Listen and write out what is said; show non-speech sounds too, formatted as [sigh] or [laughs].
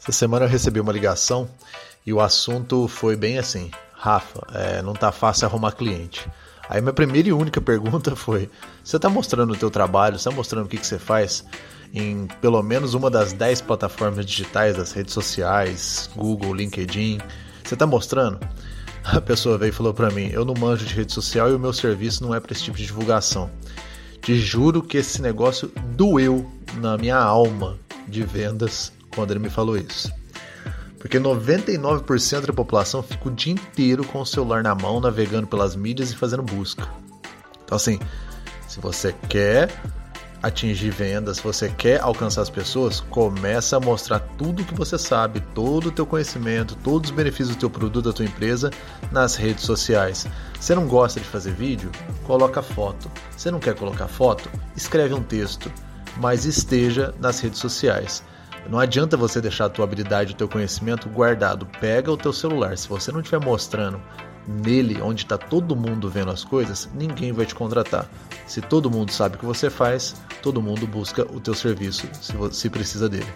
Essa semana eu recebi uma ligação e o assunto foi bem assim: Rafa, é, não tá fácil arrumar cliente. Aí minha primeira e única [laughs] pergunta foi: você está mostrando o teu trabalho, está mostrando o que, que você faz em pelo menos uma das 10 plataformas digitais das redes sociais, Google, LinkedIn? Você está mostrando? [laughs] A pessoa veio e falou para mim: eu não manjo de rede social e o meu serviço não é para esse tipo de divulgação. Te juro que esse negócio doeu na minha alma de vendas quando ele me falou isso. Porque 99% da população fica o dia inteiro com o celular na mão, navegando pelas mídias e fazendo busca. Então, assim, se você quer atingir vendas, se você quer alcançar as pessoas, começa a mostrar tudo que você sabe, todo o teu conhecimento, todos os benefícios do teu produto, da tua empresa nas redes sociais. Você não gosta de fazer vídeo? Coloca foto. Você não quer colocar foto? Escreve um texto, mas esteja nas redes sociais. Não adianta você deixar a tua habilidade, o teu conhecimento guardado. Pega o teu celular. Se você não estiver mostrando nele, onde está todo mundo vendo as coisas, ninguém vai te contratar. Se todo mundo sabe o que você faz, todo mundo busca o teu serviço se, se precisa dele.